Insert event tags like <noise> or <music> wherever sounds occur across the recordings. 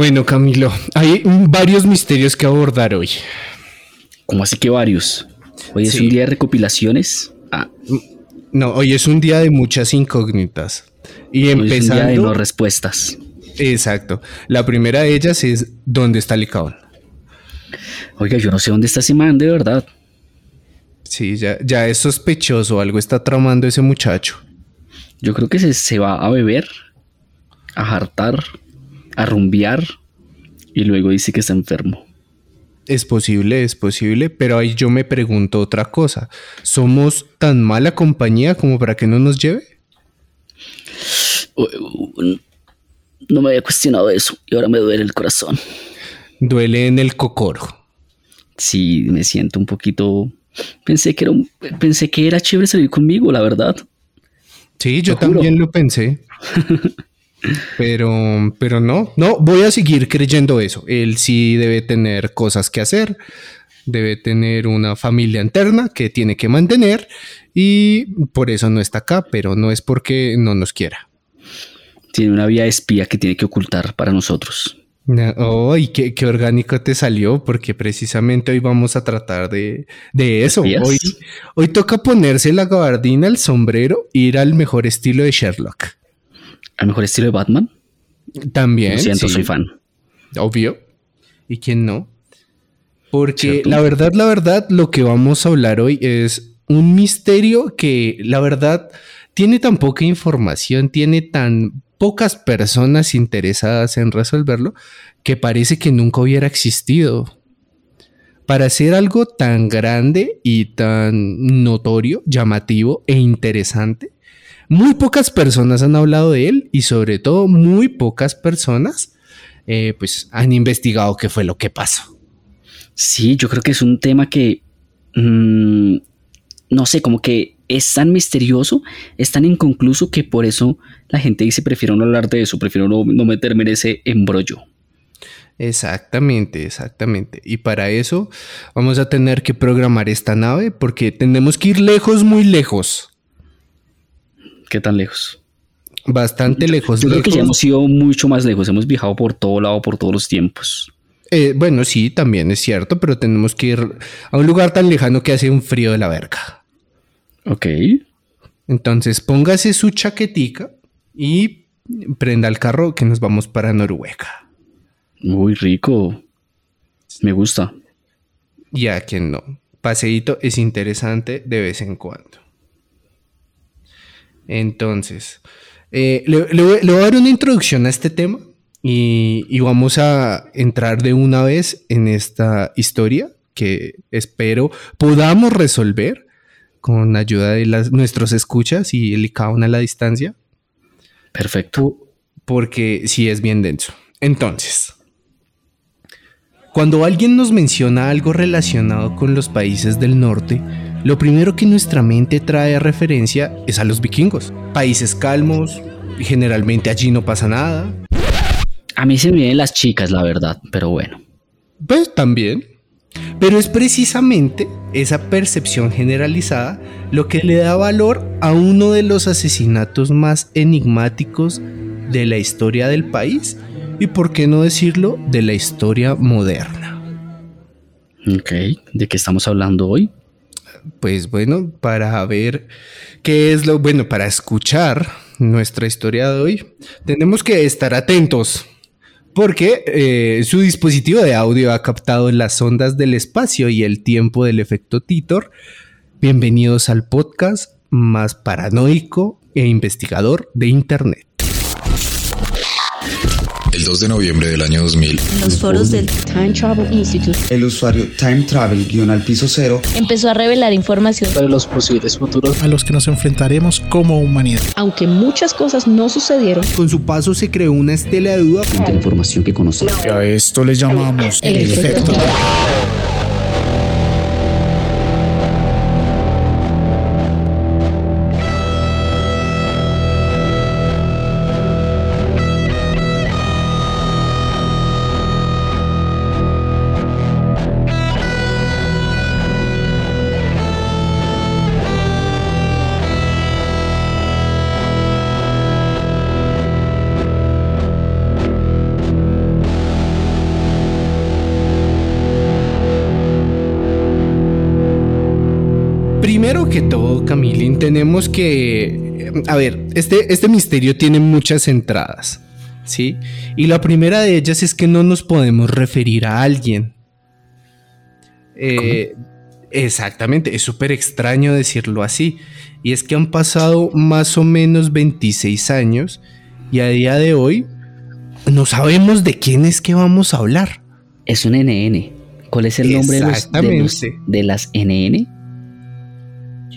Bueno, Camilo, hay varios misterios que abordar hoy. ¿Cómo así que varios? Hoy es Sí. un día de recopilaciones. Ah, No, hoy es un día de muchas incógnitas. Y hoy es un día de empezando. no respuestas. Exacto. La primera de ellas es ¿dónde está Licaón? Oiga, yo no sé dónde está ese man, de verdad. Sí, ya, ya es sospechoso, algo está tramando ese muchacho. Yo creo que se, se va a beber, a hartar, a rumbear y luego dice que está enfermo. Es posible, es posible, pero ahí yo me pregunto otra cosa. ¿Somos tan mala compañía como para que no nos lleve? No me había cuestionado eso y ahora me duele el corazón. Duele en el cocoro. Sí, me siento un poquito. Pensé que era, un- pensé que era chévere salir conmigo, la verdad. Sí, yo también lo pensé. <laughs> Pero, pero no, no, voy a seguir creyendo eso. Él sí debe tener cosas que hacer, debe tener una familia interna que tiene que mantener y por eso no está acá, pero no es porque no nos quiera. Tiene una vía espía que tiene que ocultar para nosotros. Oh, y qué, qué orgánico te salió, porque precisamente hoy vamos a tratar de, de eso. Hoy, hoy toca ponerse la gabardina, el sombrero, ir al mejor estilo de Sherlock. Al mejor estilo de Batman. También. Lo siento, sí. soy fan. Obvio. ¿Y quién no? Porque ¿Cierto? la verdad, la verdad, lo que vamos a hablar hoy es un misterio que la verdad tiene tan poca información, tiene tan pocas personas interesadas en resolverlo, que parece que nunca hubiera existido. Para hacer algo tan grande y tan notorio, llamativo e interesante, muy pocas personas han hablado de él y sobre todo muy pocas personas eh, pues han investigado qué fue lo que pasó. Sí, yo creo que es un tema que. mm, no sé, como que es tan misterioso, es tan inconcluso que por eso la gente dice: prefiero no hablar de eso, prefiero no, no meterme en ese embrollo. Exactamente, exactamente. Y para eso vamos a tener que programar esta nave porque tenemos que ir lejos, muy lejos. ¿Qué tan lejos? Bastante lejos. Yo creo que ya hemos ido mucho más lejos, hemos viajado por todo lado, por todos los tiempos. Eh, bueno, sí, también es cierto, pero tenemos que ir a un lugar tan lejano que hace un frío de la verga. Ok. Entonces póngase su chaquetica y prenda el carro que nos vamos para Noruega. Muy rico. Me gusta. Y a quien no. Paseíto es interesante de vez en cuando. Entonces, eh, le, le voy, le voy a dar una introducción a este tema y, y vamos a entrar de una vez en esta historia que espero podamos resolver con ayuda de las, nuestros escuchas y el ICAON a la distancia, Perfecto. po- porque sí es bien denso. Entonces, cuando alguien nos menciona algo relacionado con los países del norte, lo primero que nuestra mente trae a referencia es a los vikingos. Países calmos, y generalmente allí no pasa nada. A mí se me vienen las chicas, la verdad, pero bueno. Pues también. Pero es precisamente esa percepción generalizada lo que le da valor a uno de los asesinatos más enigmáticos de la historia del país y, por qué no decirlo, de la historia moderna. Ok. ¿De qué estamos hablando hoy? Pues bueno, para ver qué es lo bueno, para escuchar nuestra historia de hoy, tenemos que estar atentos. Porque eh, su dispositivo de audio ha captado las ondas del espacio y el tiempo del efecto Titor. Bienvenidos al podcast más paranoico e investigador de Internet. El 2 de noviembre del año 2000, En los foros del Time Travel Institute El usuario Time Travel guion al piso cero empezó a revelar información, sobre los posibles futuros a los que nos enfrentaremos como humanidad. aunque muchas cosas no sucedieron. Con su paso se creó una estela de duda. De la información que conocemos. Y a esto le llamamos El el efecto efecto. Que todo, Camilín, tenemos que... A ver, este, este misterio tiene muchas entradas, ¿sí? Y la primera de ellas es que no nos podemos referir a alguien. Eh, exactamente, es súper extraño decirlo así. Y es que han pasado más o menos 26 años y a día de hoy no sabemos de quién es que vamos a hablar. Es un NN. ¿Cuál es el nombre de, los- de, los- de las NN?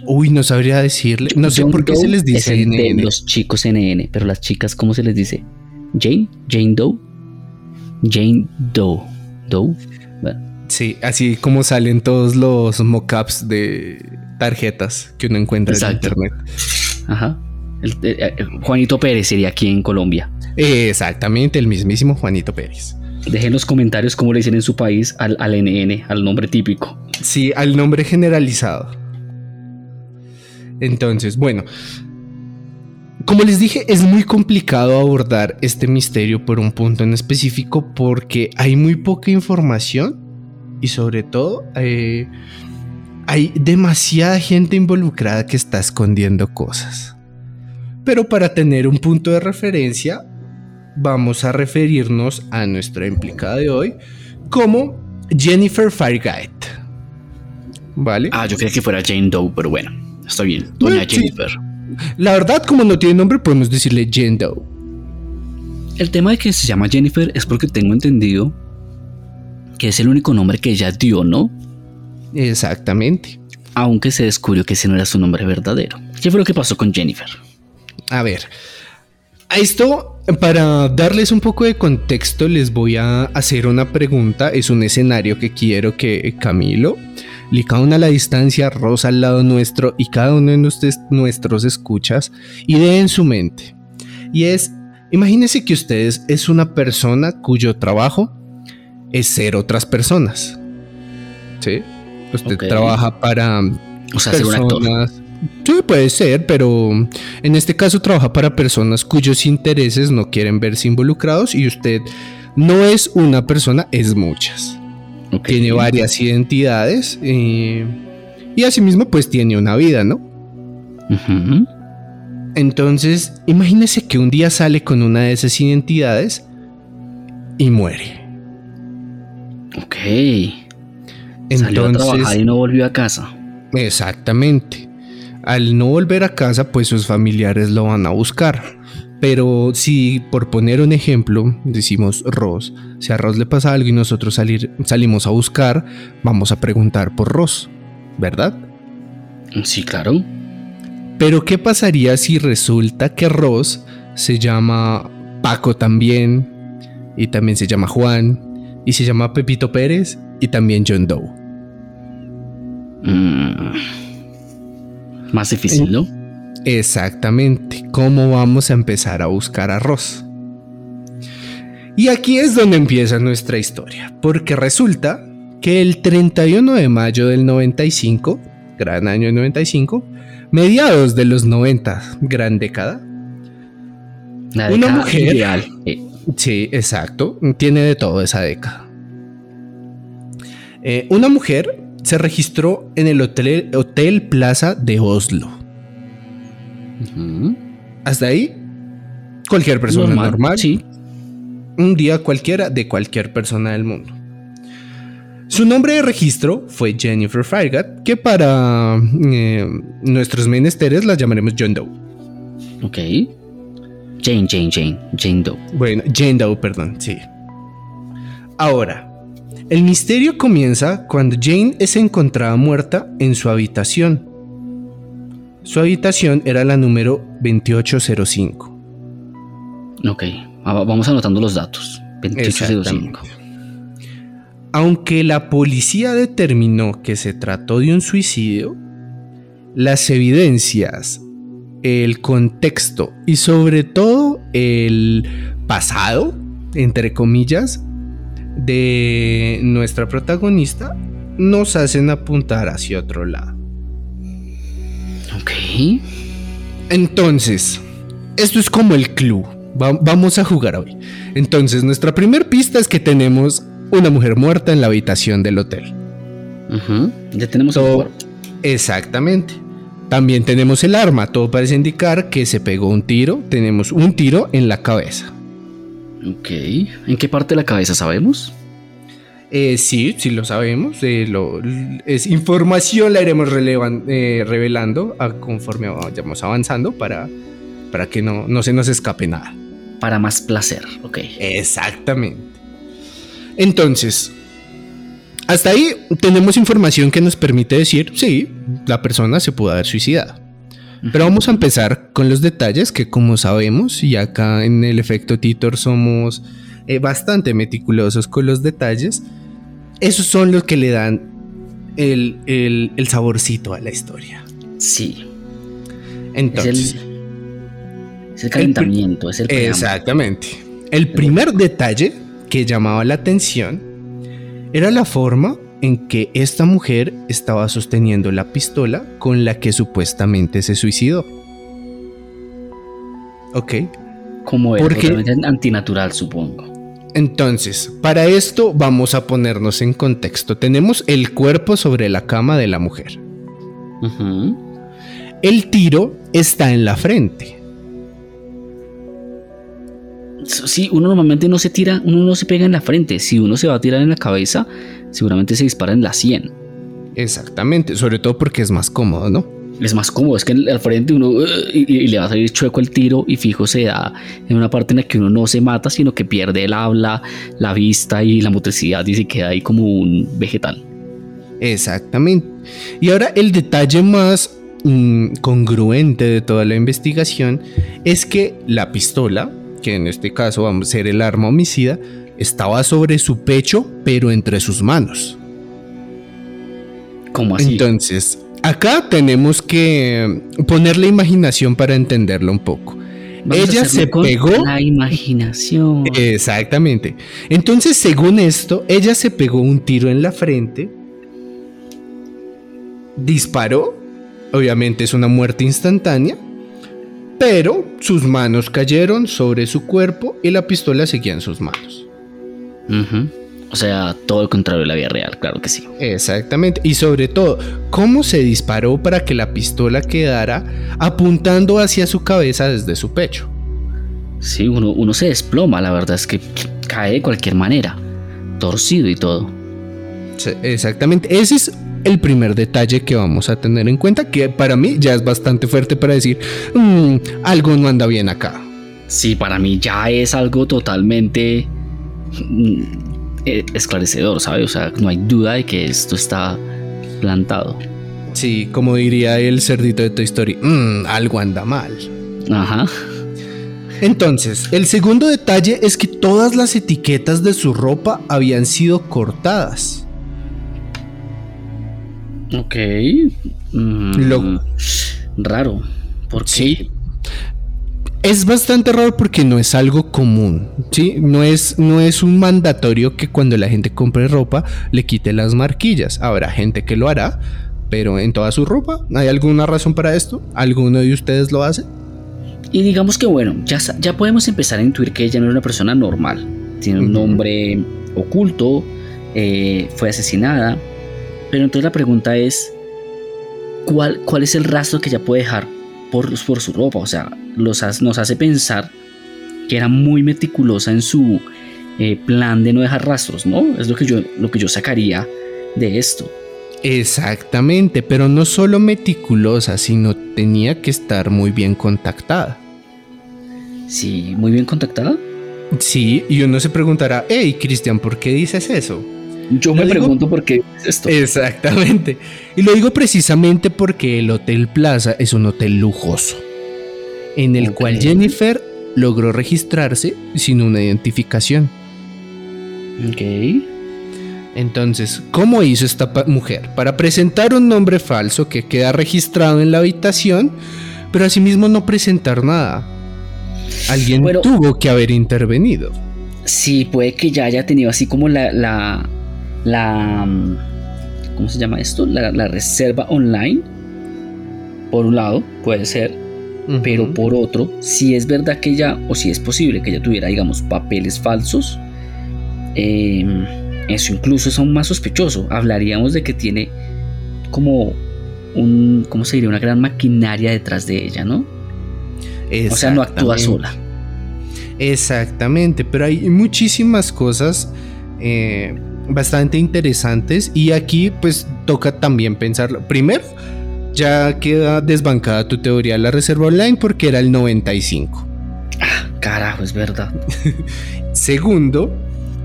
Uy, no sabría decirle. No sé John por qué Doe se les es dice el de NN. los chicos NN, pero las chicas, ¿cómo se les dice? Jane, Jane Doe, Jane Doe, Doe. Bueno, Sí, así como salen todos los mockups de tarjetas que uno encuentra Exacto. en internet. ajá. El- eh, eh, Juanito Pérez sería aquí en Colombia. Exactamente, el mismísimo Juanito Pérez. Dejen en los comentarios cómo le dicen en su país al, al NN, al nombre típico. Sí, al nombre generalizado. Entonces, bueno, como les dije, es muy complicado abordar este misterio por un punto en específico porque hay muy poca información y sobre todo eh, hay demasiada gente involucrada que está escondiendo cosas. Pero para tener un punto de referencia, vamos a referirnos a nuestra implicada de hoy como Jennifer Fargate. ¿Vale? Ah, yo creía que fuera Jane Doe, pero bueno, está bien. Bueno, Doña sí. Jennifer. La verdad, como no tiene nombre, podemos decirle Jane Doe. El tema de que se llama Jennifer es porque tengo entendido que es el único nombre que ella dio, ¿no? Exactamente. Aunque se descubrió que ese no era su nombre verdadero. ¿Qué fue lo que pasó con Jennifer? A ver, a esto, para darles un poco de contexto, les voy a hacer una pregunta. Es un escenario que quiero que Camilo, Licaón a la distancia, Rosa al lado nuestro y cada uno de nuestros, nuestros escuchas ideen en su mente. Y es, imagínense que ustedes es una persona cuyo trabajo es ser otras personas. ¿Sí? Usted trabaja para O sea, ser un actor. personas. Sí, puede ser, pero en este caso trabaja para personas cuyos intereses no quieren verse involucrados y usted no es una persona, es muchas. Tiene varias identidades eh, y asimismo pues tiene una vida, ¿no? Entonces, imagínese que un día sale con una de esas identidades y muere. Ok. Salió a trabajar Entonces, y no volvió a casa. Exactamente. Al no volver a casa, pues sus familiares lo van a buscar. Pero si, por poner un ejemplo, decimos Ross, si a Ross le pasa algo y nosotros salir, salimos a buscar, vamos a preguntar por Ross, ¿verdad? Sí, claro. Pero ¿qué pasaría si resulta que Ross se llama Paco también, y también se llama Juan, y se llama Pepito Pérez, y también John Doe? Mm. Más difícil, ¿no? Exactamente, ¿cómo vamos a empezar a buscar a Ross? Y aquí es donde empieza nuestra historia, porque resulta que el 31 de mayo del 95, gran año 95, mediados de los 90, gran década, La Una mujer- ideal. Eh, Sí, exacto. Tiene de todo esa década. Eh, una mujer se registró en el hotel, hotel Plaza de Oslo. Hasta ahí, cualquier persona normal. Sí. Un día cualquiera de cualquier persona del mundo. Su nombre de registro fue Jennifer Fargat, que para eh, nuestros menesteres la llamaremos John Doe. Ok. Jane, Jane, Jane. Jane Doe. Bueno, Jane Doe, perdón, sí. Ahora, el misterio comienza cuando Jane es encontrada muerta en su habitación. Su habitación era la número 2805. Ok. Vamos anotando los datos. 2805. Aunque la policía determinó que se trató de un suicidio, las evidencias, el contexto y sobre todo el pasado, entre comillas, de nuestra protagonista nos hacen apuntar hacia otro lado. Ok. Entonces, esto es como el club. Va- vamos a jugar hoy. Entonces, nuestra primera pista es que tenemos una mujer muerta en la habitación del hotel. Ya tenemos el So- cuerpo. Exactamente. También tenemos el arma, todo parece indicar que se pegó un tiro, tenemos un tiro en la cabeza. Ok. ¿En qué parte de la cabeza sabemos? Eh, sí, sí lo sabemos, eh, lo- es información, la iremos relevan- eh, revelando a- conforme vayamos avanzando para, para que no, no se nos escape nada. Para más placer. Ok. Exactamente. Entonces, hasta ahí tenemos información que nos permite decir, sí, la persona se pudo haber suicidado. Pero vamos a empezar con los detalles que como sabemos, y acá en el efecto Titor somos eh, bastante meticulosos con los detalles, esos son los que le dan el, el- el saborcito a la historia. Sí. Es Entonces, el, es el calentamiento, es el preámbulo. Exactamente. El primer detalle que llamaba la atención era la forma en que esta mujer estaba sosteniendo la pistola con la que supuestamente se suicidó. Ok. Como el Porque- antinatural, supongo. Entonces, para esto vamos a ponernos en contexto. Tenemos el cuerpo sobre la cama de la mujer. El tiro está en la frente. Sí, uno normalmente no se tira, uno no se pega en la frente. Si uno se va a tirar en la cabeza, seguramente se dispara en la 100. Exactamente, sobre todo porque es más cómodo, ¿no? Es más cómodo, es que al frente uno uh, y, y le va a salir chueco el tiro y fijo se da en una parte en la que uno no se mata, sino que pierde el habla, la vista y la motricidad y se queda ahí como un vegetal. Exactamente. Y ahora el detalle más mm, congruente de toda la investigación es que la pistola, que en este caso vamos a ser el arma homicida, estaba sobre su pecho, pero entre sus manos. ¿Cómo así? Entonces, acá tenemos que poner la imaginación para entenderlo un poco. Vamos ella se pegó. La imaginación. Exactamente. Entonces, según esto, ella se pegó un tiro en la frente, disparó, obviamente es una muerte instantánea, pero sus manos cayeron sobre su cuerpo y la pistola seguía en sus manos. Ujú. O sea, todo lo contrario de la vida real, claro que sí. Exactamente. Y sobre todo, cómo se disparó para que la pistola quedara apuntando hacia su cabeza desde su pecho. Sí, uno, uno se desploma, la verdad es que cae de cualquier manera, torcido y todo. Sí, Exactamente. Ese es el primer detalle que vamos a tener en cuenta, que para mí ya es bastante fuerte para decir, "Mm, algo no anda bien acá. Sí, para mí ya es algo totalmente mm, esclarecedor, ¿sabes? O sea, no hay duda de que esto está plantado. Sí, como diría el cerdito de Toy Story, "Mm, algo anda mal. Ajá. Entonces, el segundo detalle es que todas las etiquetas de su ropa habían sido cortadas. Ok. Mm, Lo- Raro. ¿Por qué? Sí. Es bastante raro porque no es algo común, ¿sí? No es, no es un mandatorio que cuando la gente compre ropa le quite las marquillas. Habrá gente que lo hará, pero en toda su ropa, ¿hay alguna razón para esto? ¿Alguno de ustedes lo hace? Y digamos que bueno, ya, ya podemos empezar a intuir que ella no es una persona normal. Tiene un nombre oculto, eh, fue asesinada. Pero entonces la pregunta es, ¿cuál, cuál es el rastro que ella puede dejar por, por su ropa? O sea, los, nos hace pensar que era muy meticulosa en su eh, plan de no dejar rastros, ¿no? Es lo que yo, lo que yo sacaría de esto. Exactamente, pero no solo meticulosa, sino tenía que estar muy bien contactada. Sí, muy bien contactada. Sí, y uno se preguntará, hey Cristian, ¿por qué dices eso? Yo me digo- pregunto por qué es esto. Exactamente. Y lo digo precisamente porque el Hotel Plaza es un hotel lujoso, en el cual Jennifer logró registrarse sin una identificación. Ok. Entonces, ¿cómo hizo esta mujer? Para presentar un nombre falso que queda registrado en la habitación, pero asimismo no presentar nada. Alguien Bueno. tuvo que haber intervenido. Sí, puede que ya haya tenido así como la. la. la mm, ¿Cómo se llama esto? La, la reserva online. Por un lado, puede ser. Pero por otro, si es verdad que ella, o si es posible que ella tuviera, digamos, papeles falsos, eh, eso incluso es aún más sospechoso. Hablaríamos de que tiene como un, ¿cómo se diría? Una gran maquinaria detrás de ella, ¿no? O sea, no actúa sola. Exactamente, pero hay muchísimas cosas eh, bastante interesantes y aquí pues toca también pensarlo. Primero, ya queda desbancada tu teoría de la reserva online porque era el 95. Carajo, es verdad. <laughs> Segundo,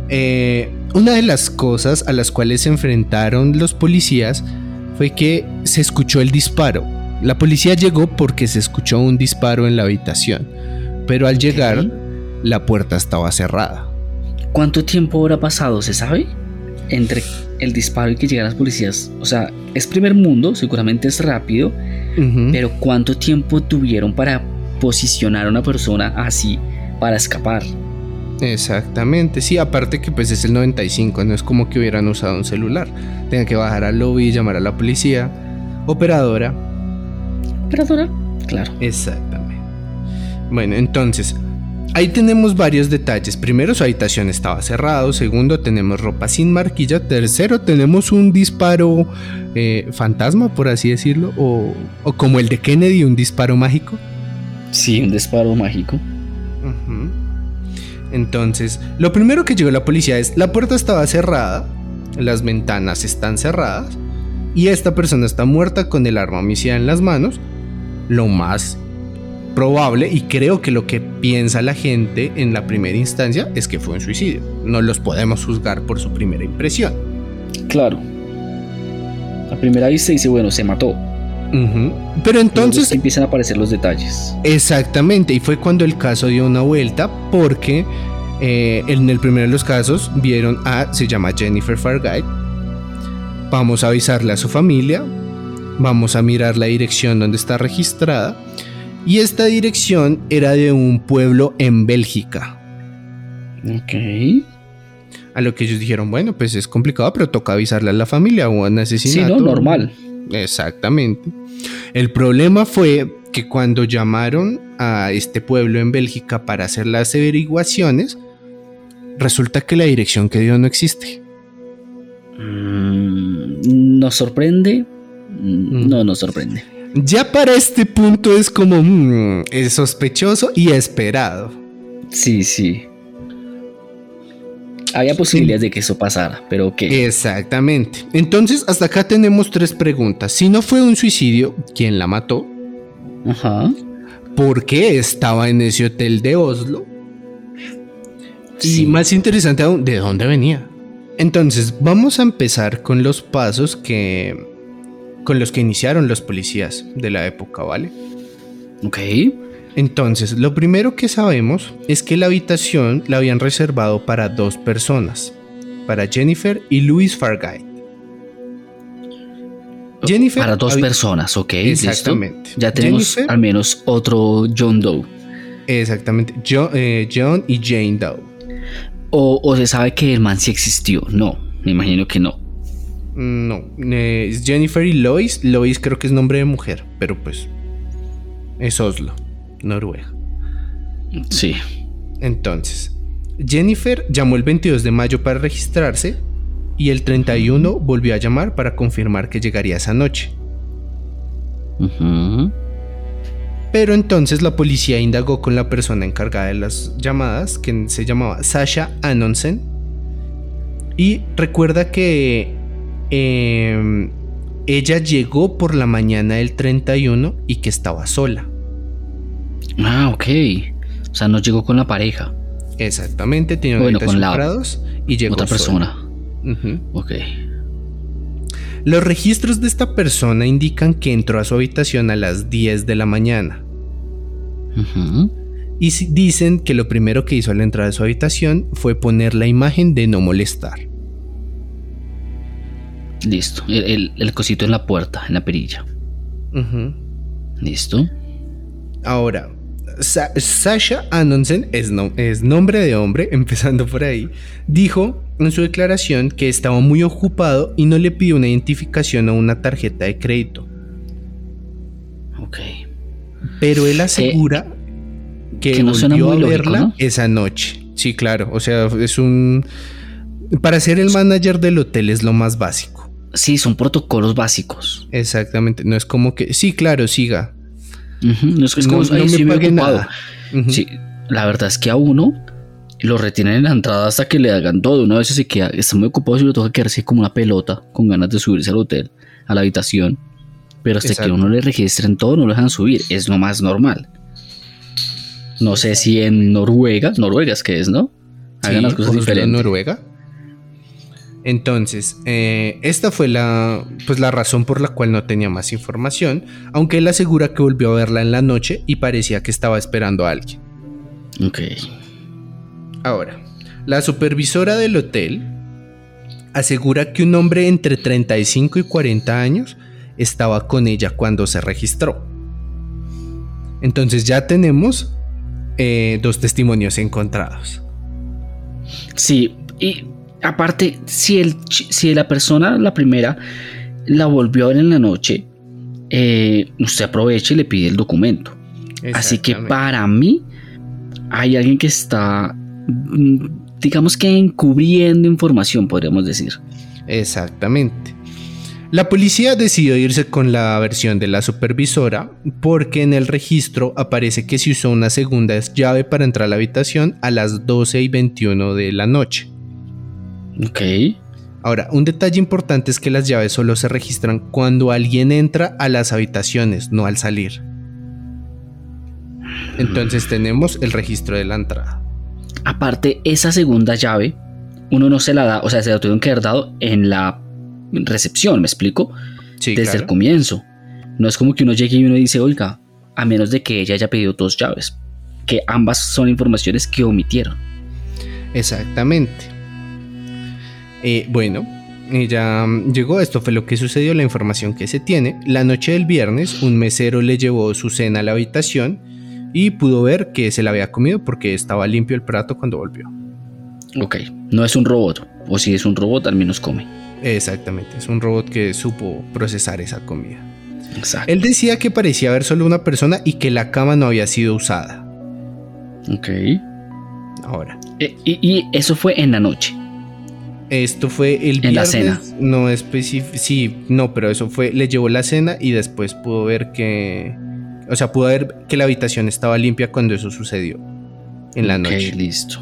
eh, una de las cosas a las cuales se enfrentaron los policías fue que se escuchó el disparo. La policía llegó porque se escuchó un disparo en la habitación, pero al llegar la puerta estaba cerrada. ¿Cuánto tiempo habrá pasado, se sabe? Entre el disparo y que llegan las policías. O sea, es primer mundo, seguramente es rápido, pero ¿cuánto tiempo tuvieron para posicionar a una persona así para escapar? Exactamente, sí, aparte que pues es el 95, no es como que hubieran usado un celular. Tengan que bajar al lobby y llamar a la policía. Operadora. ¿Operadora? Claro. Exactamente. Bueno, entonces, ahí tenemos varios detalles. Primero, su habitación estaba cerrado. Segundo, tenemos ropa sin marquilla. Tercero, tenemos un disparo eh, fantasma, por así decirlo. O, o como el de Kennedy, un disparo mágico. Sí, un disparo mágico. Entonces, lo primero que llegó la policía es, la puerta estaba cerrada, las ventanas están cerradas y esta persona está muerta con el arma homicida en las manos. Lo más probable, y creo que lo que piensa la gente en la primera instancia, es que fue un suicidio. No los podemos juzgar por su primera impresión. Claro. A primera vista dice, bueno, se mató. Pero Entonces entonces empiezan a aparecer los detalles. Exactamente, y fue cuando el caso dio una vuelta porque eh, en el primero de los casos vieron a, se llama Jennifer Fargate, vamos a avisarle a su familia, vamos a mirar la dirección donde está registrada, y esta dirección era de un pueblo en Bélgica. Ok. A lo que ellos dijeron, bueno, pues es complicado, pero toca avisarle a la familia o un Sí, asesinato. no, normal. Exactamente. El problema fue que cuando llamaron a este pueblo en Bélgica para hacer las averiguaciones, resulta que la dirección que dio no existe. Mm, ¿Nos sorprende? Mm, Mm. No nos sorprende. Ya para este punto es como mm, es sospechoso y esperado. Sí, sí. Había posibilidades de que eso pasara, pero ¿qué? Exactamente. Entonces, hasta acá tenemos tres preguntas. Si no fue un suicidio, ¿quién la mató? Ajá. ¿Por qué estaba en ese hotel de Oslo? Sí. Y más interesante aún, ¿de dónde venía? Entonces, vamos a empezar con los pasos que con los que iniciaron los policías de la época, ¿vale? Ok. Entonces, lo primero que sabemos es que la habitación la habían reservado para dos personas, para Jennifer y Louis Fargate. Jennifer Para dos personas, ok. listo. Exactamente. Ya tenemos Jennifer- al menos otro John Doe. Exactamente, eh, John y Jane Doe. O, o se sabe que el man sí existió. No, me imagino que no. No, eh, es Jennifer y Lois. Lois creo que es nombre de mujer, pero pues es Oslo, Noruega. Sí. Entonces, Jennifer llamó el 22 de mayo para registrarse y el 31 volvió a llamar para confirmar que llegaría esa noche. Pero entonces la policía indagó con la persona encargada de las llamadas, que se llamaba Sasha Anonsen, y recuerda que eh, ella llegó por la mañana del 31 y que estaba sola. Ah, ok. O sea, no llegó con la pareja. Exactamente, tenía Bueno, con la y llegó otra persona. Ujú. Ok. Los registros de esta persona indican que entró a su habitación a las 10 de la mañana. Y dicen que lo primero que hizo al entrar a su habitación fue poner la imagen de no molestar. Listo. El, el- el cosito en la puerta, en la perilla. Listo. Ahora, Sa- Sasha Anonsen es, no- es nombre de hombre, <laughs> empezando por ahí, dijo en su declaración que estaba muy ocupado y no le pidió una identificación o una tarjeta de crédito. Ok. Pero él asegura que, que no suena volvió a lógico, verla ¿no? esa noche. Sí, claro. O sea, es un. Para ser el manager del hotel es lo más básico. Sí, son protocolos básicos. Exactamente. No es como que, sí, claro, siga. No es que es como, no, "Ay, no sí, me he pague ocupado". nada. Sí, la verdad es que a uno lo retienen en la entrada hasta que le hagan todo. Una vez se queda, está muy ocupado y lo toca quedarse como una pelota con ganas de subirse al hotel, a la habitación. Pero hasta que Exacto. uno le registren todo, no lo dejan subir. Es lo más normal. No sé si en Noruega, Noruega es que es, ¿no? Hagan Sí, las cosas diferentes. Noruega. Entonces, eh, esta fue la, pues, la razón por la cual no tenía más información, aunque él asegura que volvió a verla en la noche y parecía que estaba esperando a alguien. Ok. Ahora, la supervisora del hotel asegura que un hombre entre 35 y 40 años estaba con ella cuando se registró. Entonces ya tenemos eh, dos testimonios encontrados. Sí, y aparte, si, el, si la persona, la primera, la volvió a ver en la noche, eh, usted aprovecha y le pide el documento. Así que para mí, hay alguien que está, mm, digamos que encubriendo información, podríamos decir. Exactamente. La policía decidió irse con la versión de la supervisora porque en el registro aparece que se usó una segunda llave para entrar a la habitación a las 12 y 21 de la noche. Ok. Ahora, un detalle importante es que las llaves solo se registran cuando alguien entra a las habitaciones, no al salir. Entonces tenemos el registro de la entrada. Aparte, esa segunda llave, uno no se la da, o sea, se la tuvieron que haber dado en la recepción, ¿me explico? Sí, Desde el comienzo. No es como que uno llegue y uno dice, oiga, a menos de que ella haya pedido dos llaves. Que ambas son informaciones que omitieron. Exactamente. Eh, bueno, ella mm, llegó, esto fue lo que sucedió, la información que se tiene. La noche del viernes, un mesero le llevó su cena a la habitación y pudo ver que se la había comido porque estaba limpio el plato cuando volvió. Ok, no es un robot. O si es un robot, al menos come. Exactamente, es un robot que supo procesar esa comida. Exacto. Él decía que parecía haber solo una persona y que la cama no había sido usada. Ok. Ahora, E- y, y eso fue en la noche. Esto fue el En la viernes, cena. no específico, sí, no, pero eso fue, le llevó la cena y después pudo ver que, o sea, pudo ver que la habitación estaba limpia cuando eso sucedió en la Ok, noche. listo.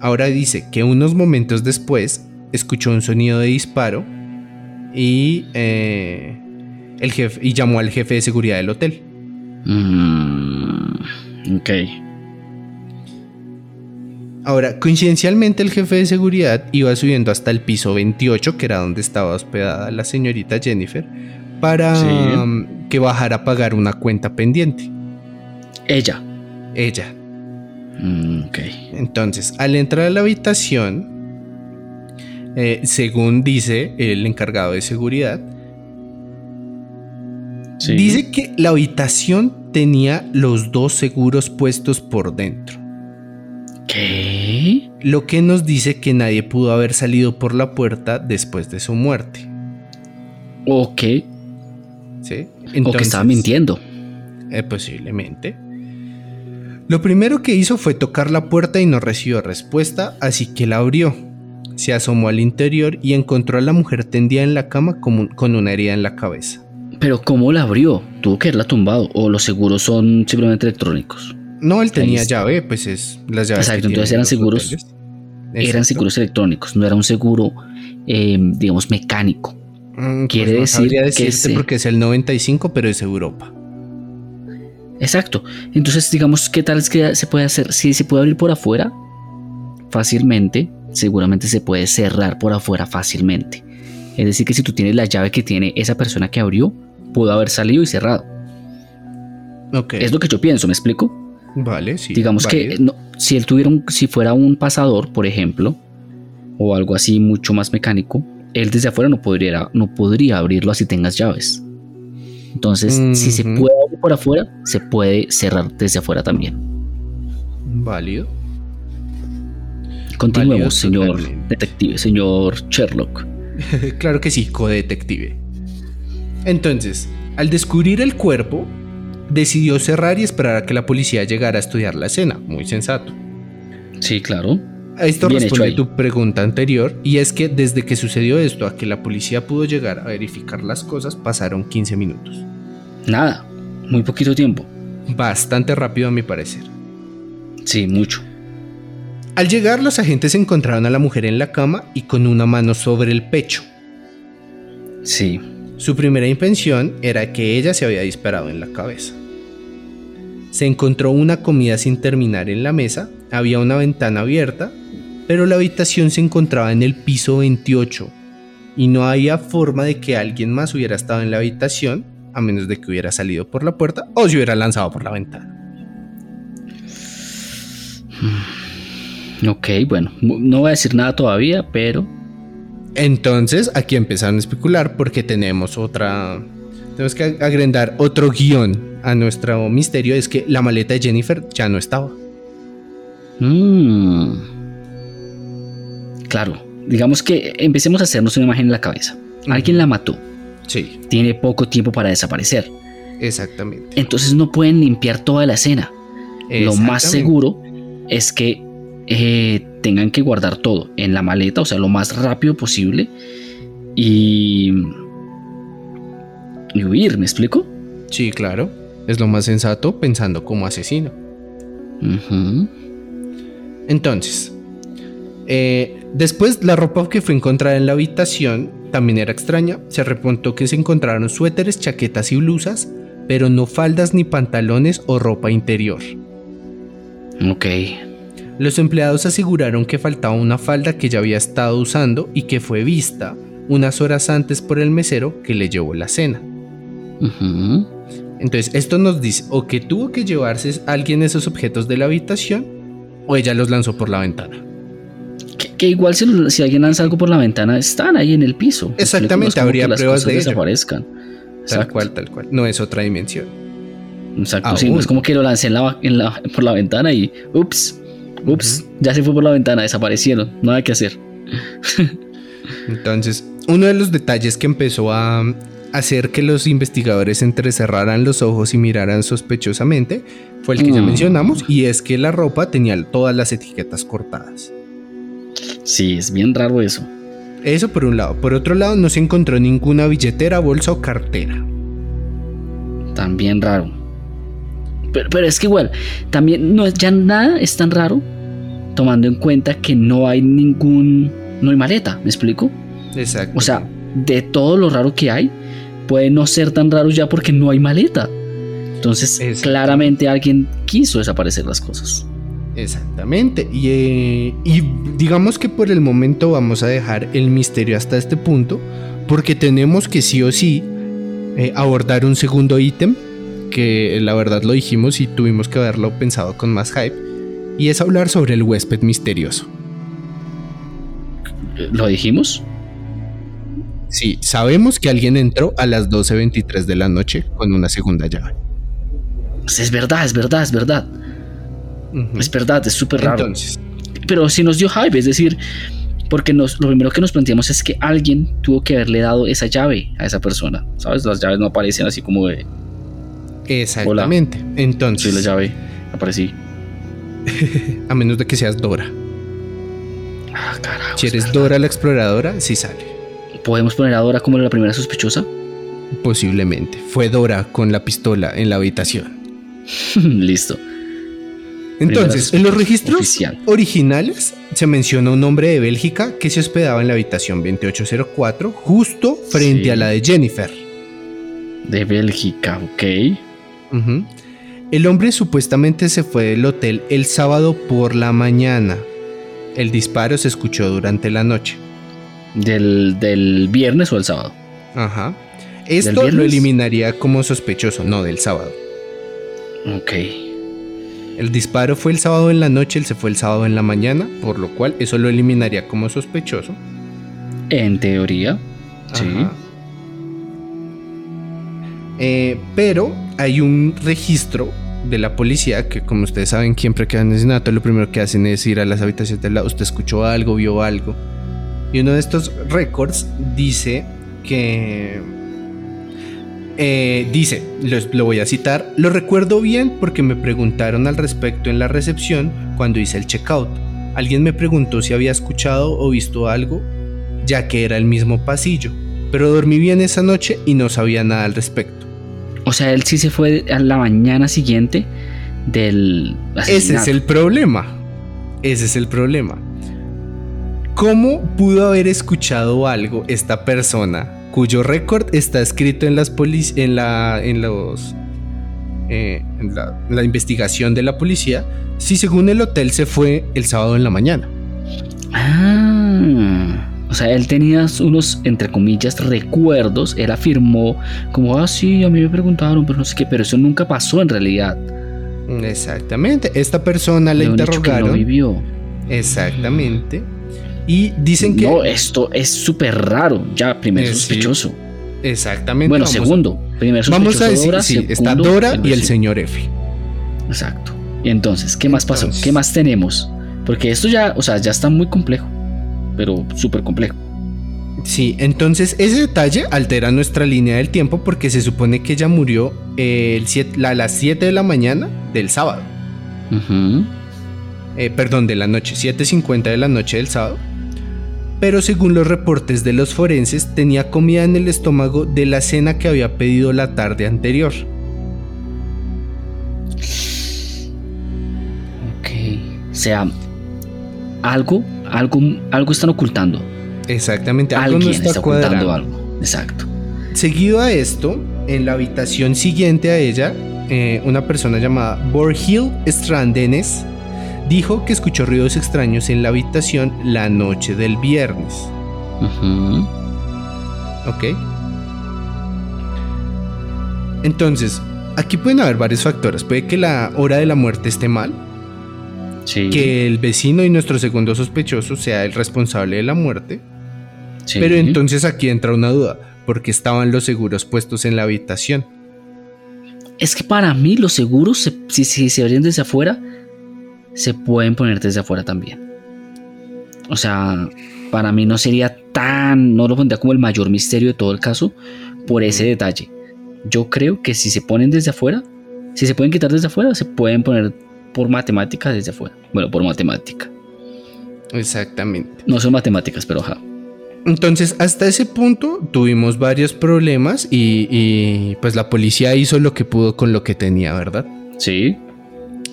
Ahora dice que unos momentos después escuchó un sonido de disparo y eh, el jefe y llamó al jefe de seguridad del hotel. Mm, ok. Ahora, coincidencialmente el jefe de seguridad iba subiendo hasta el piso 28, que era donde estaba hospedada la señorita Jennifer, para Sí. um, que bajara a pagar una cuenta pendiente. Ella. Ella. Mm, ok. Entonces, al entrar a la habitación, eh, según dice el encargado de seguridad, Sí. dice que la habitación tenía los dos seguros puestos por dentro. ¿Qué? Lo que nos dice que nadie pudo haber salido por la puerta después de su muerte. Ok. ¿Sí? o que estaba mintiendo. eh, posiblemente. Lo primero que hizo fue tocar la puerta y no recibió respuesta, así que la abrió. Se asomó al interior y encontró a la mujer tendida en la cama con una herida en la cabeza. Pero ¿cómo la abrió? Tuvo que haberla tumbado. O los seguros son simplemente electrónicos. No, él tenía llave, pues es las llaves. Exacto, entonces eran seguros- hoteles. Eran Exacto. seguros electrónicos. No era un seguro, eh, digamos, mecánico. Mm, quiere no decir sabría que decirte sí. porque es el 95, pero es Europa. Exacto. Entonces, digamos, ¿qué tal es que se puede hacer? Si se puede abrir por afuera fácilmente, seguramente se puede cerrar por afuera fácilmente. Es decir, que si tú tienes la llave que tiene esa persona que abrió, pudo haber salido y cerrado. Es lo que yo pienso, ¿me explico? Vale, sí. digamos que no, si él tuviera un- si fuera un pasador, por ejemplo, o algo así mucho más mecánico, él desde afuera no podría, no podría abrirlo así tengas llaves. Entonces, si se puede abrir por afuera, se puede cerrar desde afuera también. Válido. Continuemos, Válido señor totalmente. detective, señor Sherlock. <laughs> claro que sí, codetective. Entonces, al descubrir el cuerpo, decidió cerrar y esperar a que la policía llegara a estudiar la escena. Muy sensato. Sí, claro. A Esto Bien responde ahí. tu pregunta anterior y es que desde que sucedió esto a que la policía pudo llegar a verificar las cosas pasaron 15 minutos. Nada, muy poquito tiempo. Bastante rápido a mi parecer. Sí, mucho. Al llegar los agentes encontraron a la mujer en la cama y con una mano sobre el pecho. Sí. Su primera intención era que ella se había disparado en la cabeza. Se encontró una comida sin terminar en la mesa, había una ventana abierta, pero la habitación se encontraba en el piso 28 y no había forma de que alguien más hubiera estado en la habitación a menos de que hubiera salido por la puerta o se hubiera lanzado por la ventana. Ok, bueno, no voy a decir nada todavía, pero Entonces aquí empezaron a especular porque tenemos otra... Tenemos que agrandar otro guion a nuestro misterio, es que la maleta de Jennifer ya no estaba. Mm. Claro, digamos que empecemos a hacernos una imagen en la cabeza. Alguien la mató, Sí, tiene poco tiempo para desaparecer. exactamente. Entonces no pueden limpiar toda la escena. Lo más seguro es que eh, tengan que guardar todo en la maleta, o sea, lo más rápido posible. Y. Y huir, ¿me explico? Sí, claro. Es lo más sensato pensando como asesino. Entonces, eh, después la ropa que fue encontrada en la habitación también era extraña. Se reportó que se encontraron suéteres, chaquetas y blusas, pero no faldas ni pantalones o ropa interior. Ok. Los empleados aseguraron que faltaba una falda que ya había estado usando y que fue vista unas horas antes por el mesero que le llevó la cena. Entonces, esto nos dice o que tuvo que llevarse alguien esos objetos de la habitación o ella los lanzó por la ventana. Que, que igual si, si alguien lanza algo por la ventana, están ahí en el piso. Exactamente, habría que las pruebas cosas de ello. desaparezcan. Tal Exacto. cual, tal cual. No es otra dimensión. Exacto, sí, Aún. no es como que lo lancé en la, en la- por la ventana y ups, ups, ya se fue por la ventana, desaparecieron, nada que hacer. Entonces, uno de los detalles que empezó a hacer que los investigadores entrecerraran los ojos y miraran sospechosamente fue el que ya Mm. mencionamos y es que la ropa tenía todas las etiquetas cortadas. Sí, es bien raro eso. Eso por un lado. Por otro lado, no se encontró ninguna billetera, bolsa o cartera. También raro. Pero, pero es que igual, también no es, ya nada es tan raro tomando en cuenta que no hay ningún, no hay maleta, ¿me explico? Exacto. O sea, de todo lo raro que hay, puede no ser tan raro ya porque no hay maleta. Entonces, claramente alguien quiso desaparecer las cosas. Exactamente. Y, eh, y digamos que por el momento vamos a dejar el misterio hasta este punto, porque tenemos que sí o sí eh, abordar un segundo ítem, que la verdad lo dijimos y tuvimos que haberlo pensado con más hype, y es hablar sobre el huésped misterioso. ¿Lo dijimos? Sí, sabemos que alguien entró a las 12.23 de la noche con una segunda llave. Pues es verdad, es verdad, es verdad. Es verdad, es súper raro. Entonces, Pero sí nos dio hype, es decir, porque nos, lo primero que nos planteamos es que alguien tuvo que haberle dado esa llave a esa persona. ¿Sabes? Las llaves no aparecen así como de. Exactamente. Sí, Entonces, la llave aparecí. <laughs> a menos de que seas Dora. Ah, carajo. Si es eres. Dora la exploradora, sí sale. ¿Podemos poner a Dora como la primera sospechosa? Posiblemente. Fue Dora con la pistola en la habitación. <laughs> Listo. Entonces, en los registros oficial. originales se menciona un hombre de Bélgica que se hospedaba en la habitación 2804, justo frente Sí. a la de Jennifer. De Bélgica, ok. El hombre supuestamente se fue del hotel el sábado por la mañana. El disparo se escuchó durante la noche. Del, del viernes o el sábado. Ajá. Esto lo eliminaría como sospechoso, no del sábado. Ok. El disparo fue el sábado en la noche, él se fue el sábado en la mañana, por lo cual eso lo eliminaría como sospechoso. En teoría. Sí. Eh, pero hay un registro de la policía que, como ustedes saben, siempre que hay un asesinato, lo primero que hacen es ir a las habitaciones del lado. Usted escuchó algo, vio algo. Y uno de estos récords dice que. eh, dice, los- lo voy a citar, lo recuerdo bien porque me preguntaron al respecto en la recepción cuando hice el checkout. Alguien me preguntó si había escuchado o visto algo, ya que era el mismo pasillo, pero dormí bien esa noche y no sabía nada al respecto. O sea, él sí se fue a la mañana siguiente del Ese es el problema. Ese es el problema. ¿Cómo pudo haber escuchado algo esta persona cuyo récord está escrito en las en la en los eh, en la, en la investigación de la policía si según el hotel se fue el sábado en la mañana? Ah, o sea, él tenía unos, entre comillas, recuerdos. Él afirmó como, ah, sí, a mí me preguntaron, pero no sé qué, pero eso nunca pasó en realidad. Exactamente. Esta persona hecho que no interrogaron. vivió. Exactamente. Y dicen que No, esto es súper raro. Ya, primer Eh, sí. sospechoso. exactamente. Bueno, vamos a- segundo. Primer Vamos a sospechoso decir, Dora, sí, está segundo, Dora y el señor F. Exacto. Y entonces, ¿qué más pasó? ¿Qué más tenemos? Porque esto ya, o sea, ya está muy complejo. Pero súper complejo. Sí, entonces ese detalle altera nuestra línea del tiempo porque se supone que ella murió eh, el siete- la- a las 7 de la mañana del sábado. Eh, perdón, de la noche, 7.50 de la noche del sábado. Pero según los reportes de los forenses, tenía comida en el estómago de la cena que había pedido la tarde anterior. Ok. O sea, algo, algo, algo están ocultando. Exactamente, algo Alguien no está, está, ocultando algo. Exacto. Seguido a esto, en la habitación siguiente a ella, eh, una persona llamada Borghild Strandenes dijo que escuchó ruidos extraños en la habitación la noche del viernes. ¿Ok? Entonces, aquí pueden haber varios factores. Puede que la hora de la muerte esté mal, Sí. que el vecino y nuestro segundo sospechoso sea el responsable de la muerte. sí. Pero entonces aquí entra una duda, porque estaban los seguros puestos en la habitación. Es que para mí los seguros, se- si, si se abren desde afuera, se pueden poner desde afuera también. O sea, para mí no sería tan, no lo pondría como el mayor misterio de todo el caso por ese detalle. Yo creo que si se ponen desde afuera, si se pueden quitar desde afuera, se pueden poner por matemática desde afuera. Bueno, por matemática. Exactamente. No son matemáticas, pero ajá. Entonces, hasta ese punto tuvimos varios problemas y, y, pues la policía hizo lo que pudo con lo que tenía, ¿verdad? Sí.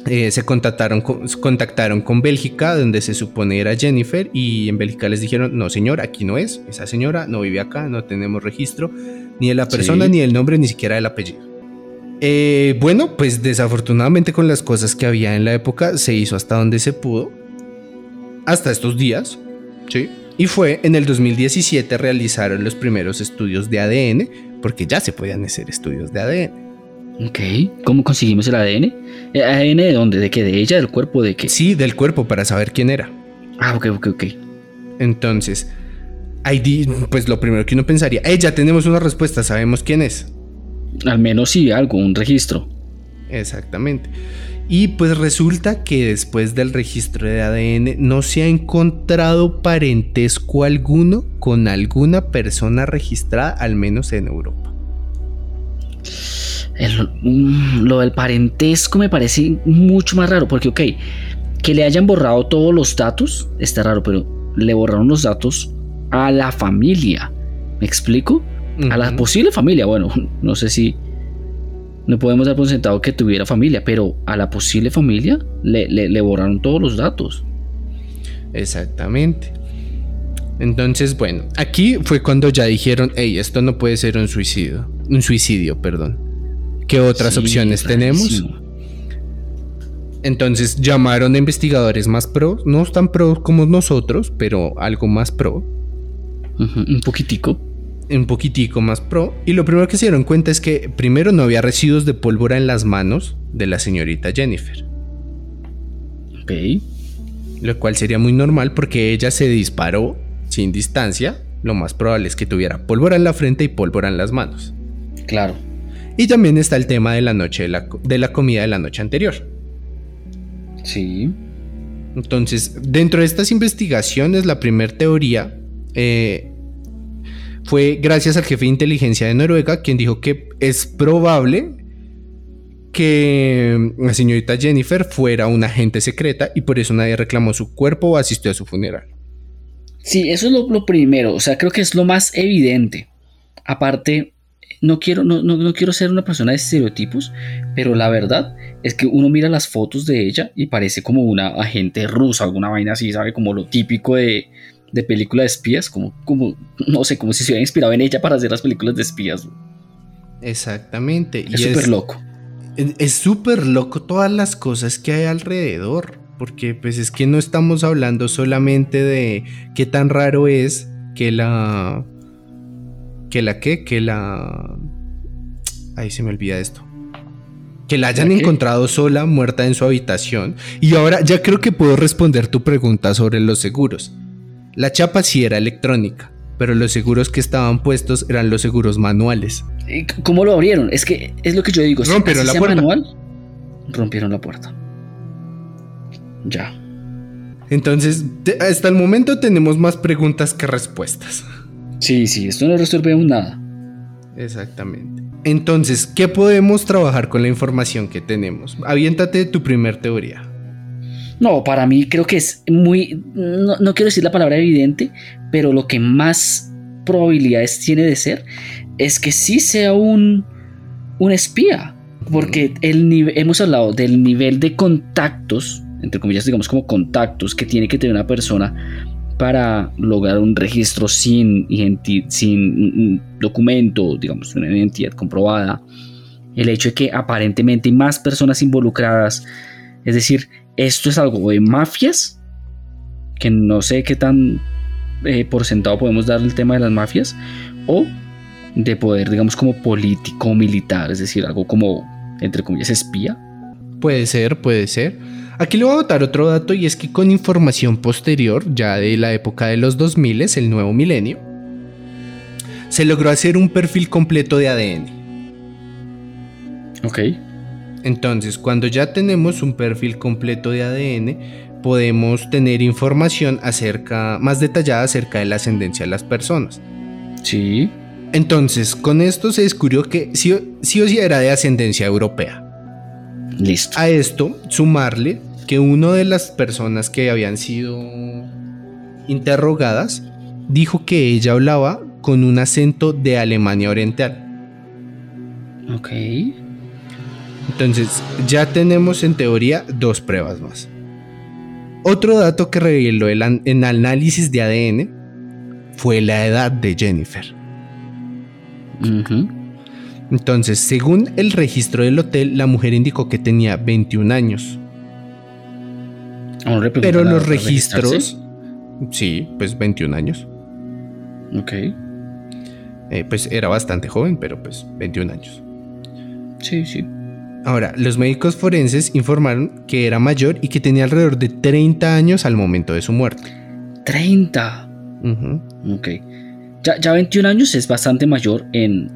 Eh, se contactaron con, contactaron con Bélgica, donde se supone era Jennifer, y en Bélgica les dijeron, no señor, aquí no es, esa señora no vive acá, no tenemos registro, ni de la persona, Sí. ni del nombre, ni siquiera del apellido. Eh, bueno, pues desafortunadamente con las cosas que había en la época, se hizo hasta donde se pudo, hasta estos días, ¿sí? Y fue en el 2017 realizaron los primeros estudios de ADN, porque ya se podían hacer estudios de ADN. Ok. ¿Cómo conseguimos el ADN? ¿El ¿ADN de dónde? ¿De qué? ¿De ella? ¿Del cuerpo? ¿De qué? Sí, del cuerpo para saber quién era. Ah, ok, ok, ok. Entonces, ahí di- pues lo primero que uno pensaría, eh, ya tenemos una respuesta, sabemos quién es. Al menos sí, algo, un registro. Exactamente. Y pues resulta que después del registro de ADN no se ha encontrado parentesco alguno con alguna persona registrada, al menos en Europa. El- mm, lo del parentesco me parece mucho más raro, porque, ok, que le hayan borrado todos los datos está raro, pero le borraron los datos a la familia. ¿Me explico? A la posible familia. Bueno, <laughs> no sé si no podemos dar por sentado que tuviera familia, pero a la posible familia le, le- le borraron todos los datos. Exactamente. Entonces, bueno, aquí fue cuando ya dijeron, hey, esto no puede ser un suicidio. Un suicidio, perdón. ¿Qué otras Sí, opciones tenemos? Entonces llamaron a investigadores más pros, no tan pros como nosotros, pero algo más pro, Un poquitico. Un poquitico más pro. Y lo primero que se dieron cuenta es que primero no había residuos de pólvora en las manos de la señorita Jennifer, Ok. lo cual sería muy normal porque ella se disparó sin distancia. Lo más probable es que tuviera pólvora en la frente y pólvora en las manos. Claro. Y también está el tema de la noche de la, de la comida de la noche anterior. Sí. Entonces, dentro de estas investigaciones, la primera teoría eh, fue gracias al jefe de inteligencia de Noruega, quien dijo que es probable que la señorita Jennifer fuera una agente secreta y por eso nadie reclamó su cuerpo o asistió a su funeral. Sí, eso es lo, primero. O sea, creo que es lo más evidente. Aparte, no quiero, no, no- no quiero ser una persona de estereotipos, pero la verdad es que uno mira las fotos de ella y parece como una agente rusa, alguna vaina así, ¿sabe? Como lo típico de, de película de espías, como, como, no sé, como si se hubiera inspirado en ella para hacer las películas de espías. Exactamente. Es súper loco. Es súper loco todas las cosas que hay alrededor. Porque pues es que no estamos hablando solamente de qué tan raro es que la... Que la qué, que la... Ahí se me olvida esto. Que la hayan encontrado sola, muerta en su habitación. Y ahora ya creo que puedo responder tu pregunta sobre los seguros. La chapa sí era electrónica, pero los seguros que estaban puestos eran los seguros manuales. ¿Y c- ¿Cómo lo abrieron? Es que es lo que yo digo. Rompieron la puerta. manual, rompieron la puerta. Ya. Entonces, te- hasta el momento tenemos más preguntas que respuestas. Sí, sí, esto no resuelve aún nada. Exactamente. Entonces, ¿qué podemos trabajar con la información que tenemos? Aviéntate tu primer teoría. No, para mí creo que es muy, no, no quiero decir la palabra evidente, pero lo que más probabilidades tiene de ser es que sí sea un, un espía. Porque el hemos hablado del nivel de contactos, entre comillas, digamos como contactos que tiene que tener una persona para lograr un registro sin, sin documento, digamos, una identidad comprobada. El hecho de que aparentemente hay más personas involucradas. Es decir, esto es algo de mafias, que no sé qué tan eh, por sentado podemos dar el tema de las mafias, o de poder, digamos, como político militar, es decir, algo como, entre comillas, espía. Puede ser, puede ser. Aquí le voy a botar otro dato y es que con información posterior, ya de la época de los 2000, el nuevo milenio, se logró hacer un perfil completo de ADN. Ok. Entonces, cuando ya tenemos un perfil completo de ADN, podemos tener información acerca, más detallada acerca de la ascendencia de las personas. Sí. Entonces, con esto se descubrió que sí, o- sí o sí era de ascendencia europea. Listo. A esto, sumarle que una de las personas que habían sido interrogadas dijo que ella hablaba con un acento de Alemania Oriental. Ok. Entonces, ya tenemos en teoría dos pruebas más. Otro dato que reveló el an- en análisis de ADN fue la edad de Jennifer. Entonces, según el registro del hotel, la mujer indicó que tenía 21 años. A uno le preguntan Pero los registros... Sí, pues 21 años. Ok. Eh, pues era bastante joven, pero pues 21 años. Sí, sí. Ahora, los médicos forenses informaron que era mayor y que tenía alrededor de 30 años al momento de su muerte. 30. Ujú. Ok. Ya, ya 21 años es bastante mayor en,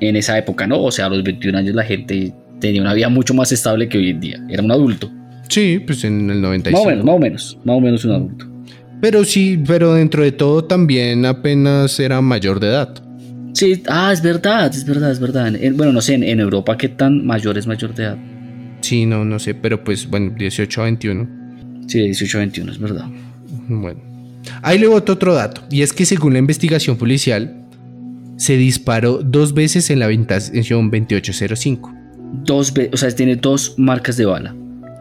en esa época, ¿no? O sea, a los 21 años la gente tenía una vida mucho más estable que hoy en día. Era un adulto. Sí, pues en el 95. Más o menos, más o menos. Más o menos un adulto. Pero sí, pero dentro de todo también apenas era mayor de edad. Sí, ah, es verdad, es verdad, es verdad. En- bueno, no sé, en, en Europa, ¿qué tan mayor es mayor de edad? Sí, no, no sé, pero pues bueno, 18 a 21. Sí, de 18 a 21, es verdad. Bueno. Ahí le boto otro dato, y es que según la investigación policial, se disparó dos veces en la habitación 2805. Dos veces, o sea, tiene dos marcas de bala.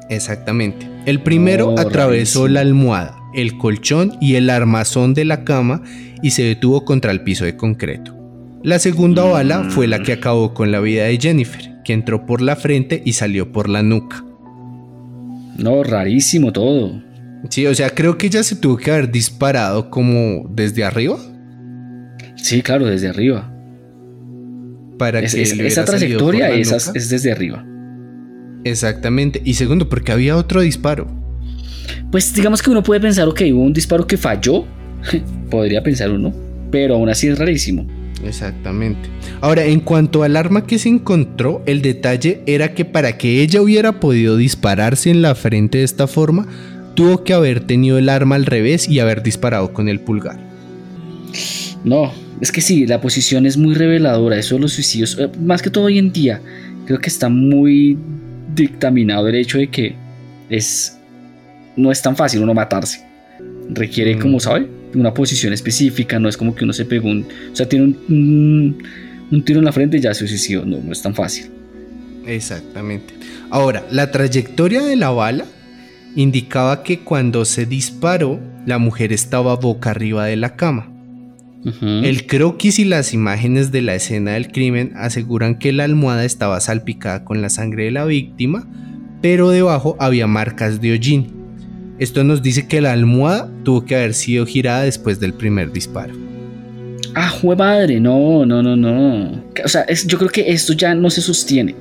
Exactamente. El primero Oh, atravesó rarísimo. la almohada, el colchón y el armazón de la cama y se detuvo contra el piso de concreto. La segunda bala fue la que acabó con la vida de Jennifer, que entró por la frente y salió por la nuca. No, rarísimo todo. Sí, o sea, creo que ella se tuvo que haber disparado como desde arriba Sí, claro, desde arriba. para Es- que es- esa trayectoria es desde arriba. Exactamente. Y segundo, porque había otro disparo. Pues digamos que uno puede pensar, ok, hubo un disparo que falló. <laughs> Podría pensar uno. Pero aún así es rarísimo. Exactamente. Ahora, en cuanto al arma que se encontró, el detalle era que para que ella hubiera podido dispararse en la frente de esta forma, tuvo que haber tenido el arma al revés y haber disparado con el pulgar. No, es que sí, la posición es muy reveladora. Eso de los suicidios, eh, más que todo hoy en día, creo que está muy dictaminado el hecho de que es no es tan fácil uno matarse. Requiere, como sabe, una posición específica. No es como que uno se pegó un, o sea, tiene un, un, un tiro en la frente y ya se suicidó. No, no es tan fácil. Exactamente. Ahora, la trayectoria de la bala indicaba que cuando se disparó, la mujer estaba boca arriba de la cama. El croquis y las imágenes de la escena del crimen aseguran que la almohada estaba salpicada con la sangre de la víctima, pero debajo había marcas de hollín. Esto nos dice que la almohada tuvo que haber sido girada después del primer disparo. Ah, jue madre, no, no, no, no. O sea, es- yo creo que esto ya no se sostiene.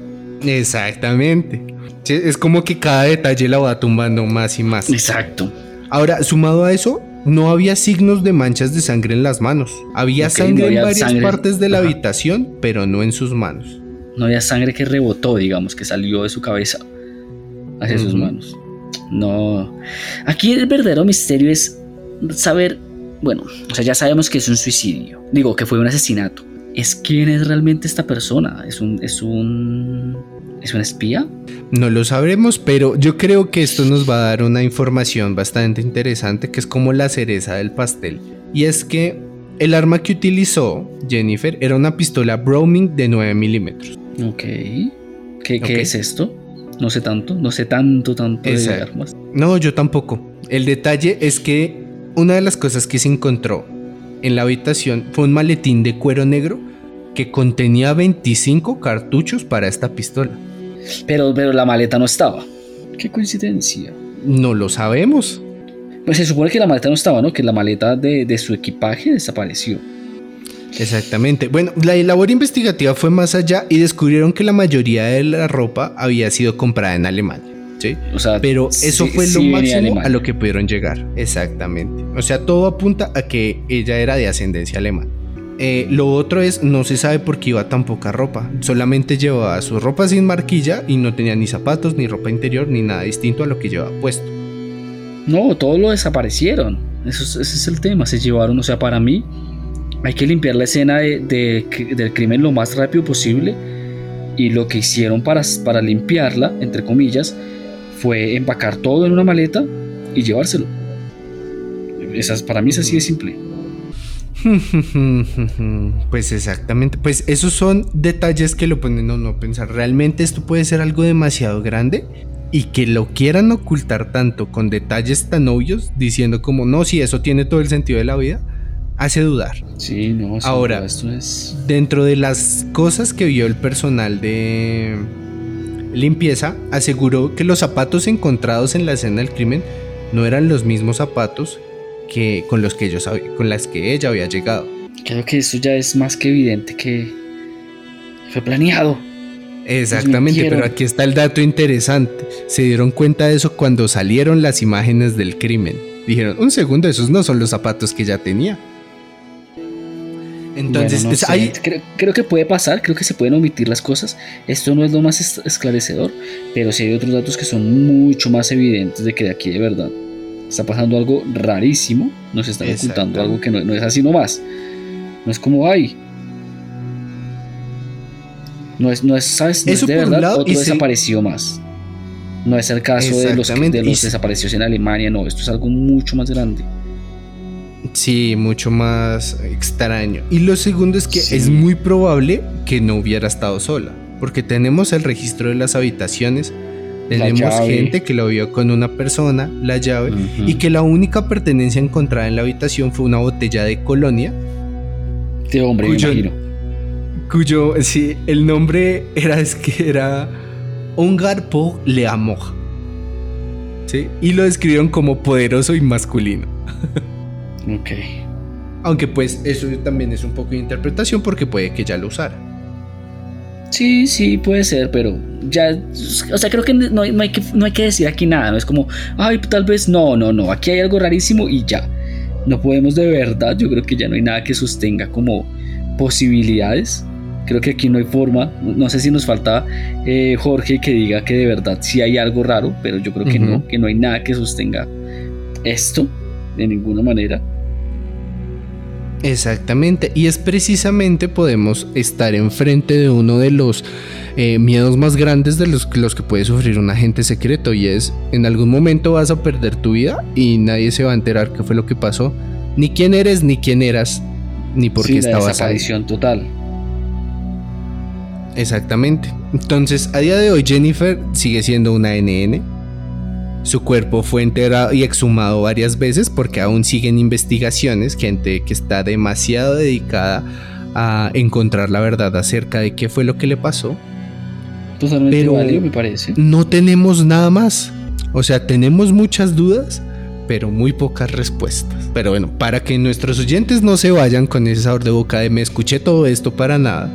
Exactamente. Es como que cada detalle la va tumbando más y más. Exacto. Ahora, sumado a eso, no había signos de manchas de sangre en las manos. Había sangre no había en varias sangre. partes de la Ajá. habitación, pero no en sus manos. No había sangre que rebotó, digamos, que salió de su cabeza hacia sus manos. No. Aquí el verdadero misterio es saber, bueno, o sea, ya sabemos que es un suicidio. Digo, que fue un asesinato. ¿Es quién es realmente esta persona? ¿Es un, es un, es un espía? No lo sabremos, pero yo creo que esto nos va a dar una información bastante interesante que es como la cereza del pastel. Y es que el arma que utilizó Jennifer era una pistola Browning de 9 milímetros. Ok. ¿Qué, es esto? No sé tanto, no sé tanto, tanto de armas. No, yo tampoco. El detalle es que una de las cosas que se encontró en la habitación fue un maletín de cuero negro que contenía 25 cartuchos para esta pistola. Pero, pero la maleta no estaba. Qué coincidencia. No lo sabemos. Pues se supone que la maleta no estaba, ¿no? Que la maleta de, de su equipaje desapareció. Exactamente. Bueno, la labor investigativa fue más allá y descubrieron que la mayoría de la ropa había sido comprada en Alemania. ¿sí? O sea, Pero sí- eso fue lo máximo a lo que pudieron llegar. Exactamente. O sea, todo apunta a que ella era de ascendencia alemana. Eh, lo otro es, no se sabe por qué iba tan poca ropa. Solamente llevaba su ropa sin marquilla y no tenía ni zapatos, ni ropa interior, ni nada distinto a lo que llevaba puesto. No, todos lo desaparecieron. Eso es- ese es el tema. Se llevaron, o sea, para mí, hay que limpiar la escena de- del crimen lo más rápido posible. Y lo que hicieron para, para limpiarla, entre comillas, fue empacar todo en una maleta y llevárselo. Esas, para mí es así de simple. <laughs> Pues exactamente, pues esos son detalles que lo ponen a uno pensar. Realmente esto puede ser algo demasiado grande y que lo quieran ocultar tanto con detalles tan obvios, diciendo como no, si eso tiene todo el sentido de la vida, hace dudar. Sí, no, Ahora- esto es. Dentro de las cosas que vio el personal de limpieza, aseguró que los zapatos encontrados en la escena del crimen no eran los mismos zapatos que con los que ellos con las que ella había llegado. Creo que esto ya es más que evidente que fue planeado. Exactamente, pero aquí está el dato interesante. Se dieron cuenta de eso cuando salieron las imágenes del crimen. Dijeron, un segundo, esos no son los zapatos que ya tenía. Entonces, Bueno, no es- sé, hay- creo, creo que puede pasar, creo que se pueden omitir las cosas. Esto no es lo más es- esclarecedor, pero sí hay otros datos que son mucho más evidentes de que de aquí de verdad está pasando algo rarísimo. Nos están ocultando algo que no, no es así nomás. No es como, ay. No es, no es, ¿sabes? No Eso es de verdad lado, otro sí. desapareció más. No es el caso de los, que- de desaparecidos en Alemania, no, esto es algo mucho más grande. Sí, mucho más extraño. Y lo segundo es que Sí. es muy probable que no hubiera estado sola, porque tenemos el registro de las habitaciones, tenemos gente que lo vio con una persona, la llave, y que la única pertenencia encontrada en la habitación fue una botella de colonia De hombre, Cuyo- me imagino. cuyo sí, el nombre era es que era Ongar por le Amour. ¿Sí? Y lo describieron como poderoso y masculino. <laughs> Ok. Aunque pues eso también es un poco de interpretación porque puede que ya lo usara. Sí, sí, puede ser, pero ya, o sea, creo que no, hay- no hay que no hay que decir aquí nada, no es como, ay, tal vez no, no, no, aquí hay algo rarísimo y ya. No podemos de verdad, yo creo que ya no hay nada que sostenga como posibilidades. Creo que aquí no hay forma, no sé si nos falta eh, Jorge que diga que de verdad sí hay algo raro, pero yo creo que no, que no hay nada que sostenga esto de ninguna manera. Exactamente, y es precisamente podemos estar enfrente de uno de los eh, miedos más grandes de los, los que puede sufrir un agente secreto y es en algún momento vas a perder tu vida y nadie se va a enterar qué fue lo que pasó, ni quién eres, ni quién eras, ni por Sí, qué estabas ahí. desaparición total. Exactamente. Entonces, a día de hoy Jennifer sigue siendo una NN. Su cuerpo fue enterrado y exhumado varias veces porque aún siguen investigaciones, gente que está demasiado dedicada a encontrar la verdad acerca de qué fue lo que le pasó. Totalmente Pero- válido, me parece. No tenemos nada más. O sea, tenemos muchas dudas, pero muy pocas respuestas. Pero bueno, para que nuestros oyentes no se vayan con ese sabor de boca de me escuché todo esto para nada,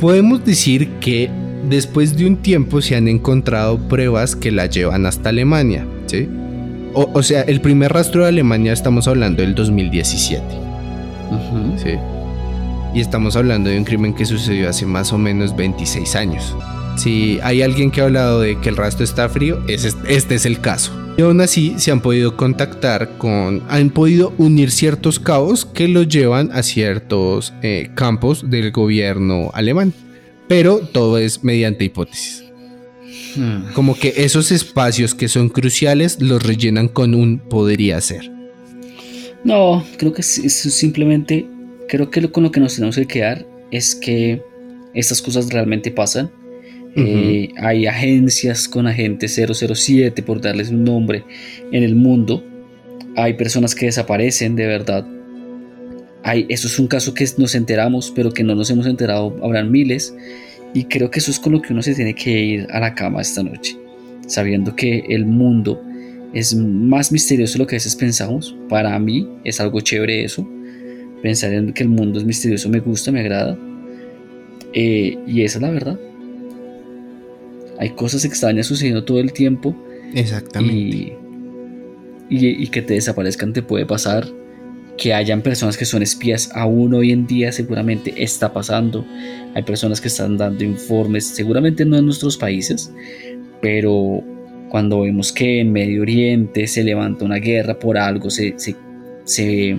podemos decir que después de un tiempo se han encontrado pruebas que la llevan hasta Alemania, ¿sí? O, o sea, el primer rastro de Alemania estamos hablando del 2017, Ujú. ¿sí? Y estamos hablando de un crimen que sucedió hace más o menos 26 años. Si hay alguien que ha hablado de que el rastro está frío, este es el caso. Y aún así se han podido contactar con, han podido unir ciertos cabos que los llevan a ciertos eh, campos del gobierno alemán. Pero todo es mediante hipótesis. Hmm. Como que esos espacios que son cruciales los rellenan con un podría ser. No, creo que es, simplemente, creo que con lo que nos tenemos que quedar es que estas cosas realmente pasan. Eh, hay agencias con agente 007, por darles un nombre, en el mundo. Hay personas que desaparecen de verdad. Hay, eso es un caso que nos enteramos, pero que no nos hemos enterado, habrán miles. Y creo que eso es con lo que uno se tiene que ir a la cama esta noche, sabiendo que el mundo es más misterioso de lo que a veces pensamos. Para mí es algo chévere eso. Pensar en que el mundo es misterioso me gusta, me agrada. Eh, y esa es la verdad. Hay cosas extrañas sucediendo todo el tiempo Exactamente. y, y, y que te desaparezcan te puede pasar. Que hayan personas que son espías aún hoy en día seguramente está pasando. Hay personas que están dando informes, seguramente no en nuestros países, pero cuando vemos que en Medio Oriente se levanta una guerra por algo, se, se- se-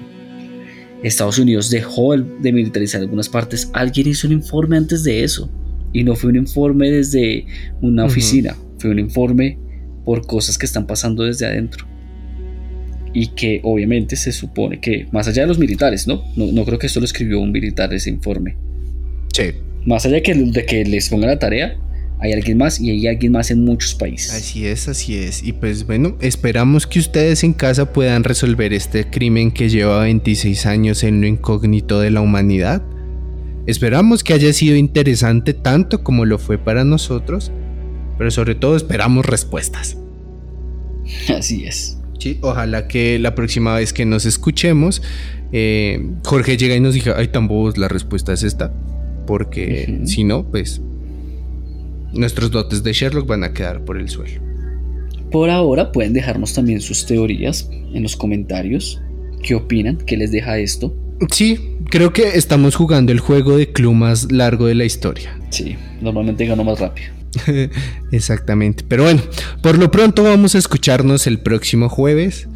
Estados Unidos dejó de militarizar algunas partes, alguien hizo un informe antes de eso. Y no fue un informe desde una oficina, fue un informe por cosas que están pasando desde adentro. Y que obviamente se supone que, más allá de los militares, ¿no? No, no creo que esto lo escribió un militar ese informe. Sí. Más allá de que, de que les ponga la tarea, hay alguien más y hay alguien más en muchos países. Así es, así es. Y pues bueno, esperamos que ustedes en casa puedan resolver este crimen que lleva 26 años en lo incógnito de la humanidad. Esperamos que haya sido interesante tanto como lo fue para nosotros, pero sobre todo esperamos respuestas. <laughs> Así es. Sí, ojalá que la próxima vez que nos escuchemos, eh, Jorge llega y nos diga, ay, tan bobos, la respuesta es esta. Porque si no, pues nuestros dotes de Sherlock van a quedar por el suelo. Por ahora pueden dejarnos también sus teorías en los comentarios. ¿Qué opinan? ¿Qué les deja esto? Sí, creo que estamos jugando el juego de club más largo de la historia. Sí, normalmente gano más rápido. <laughs> Exactamente. Pero bueno, por lo pronto vamos a escucharnos el próximo jueves.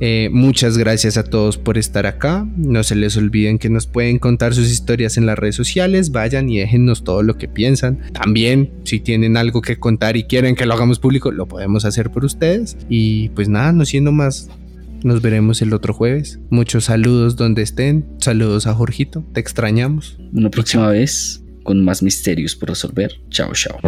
Eh, muchas gracias a todos por estar acá. No se les olviden que nos pueden contar sus historias en las redes sociales. Vayan y déjennos todo lo que piensan. También, si tienen algo que contar y quieren que lo hagamos público, lo podemos hacer por ustedes. Y pues nada, no siendo más, nos veremos el otro jueves. Muchos saludos donde estén. Saludos a Jorgito. Te extrañamos. Una próxima vez con más misterios por resolver. Chao, chao.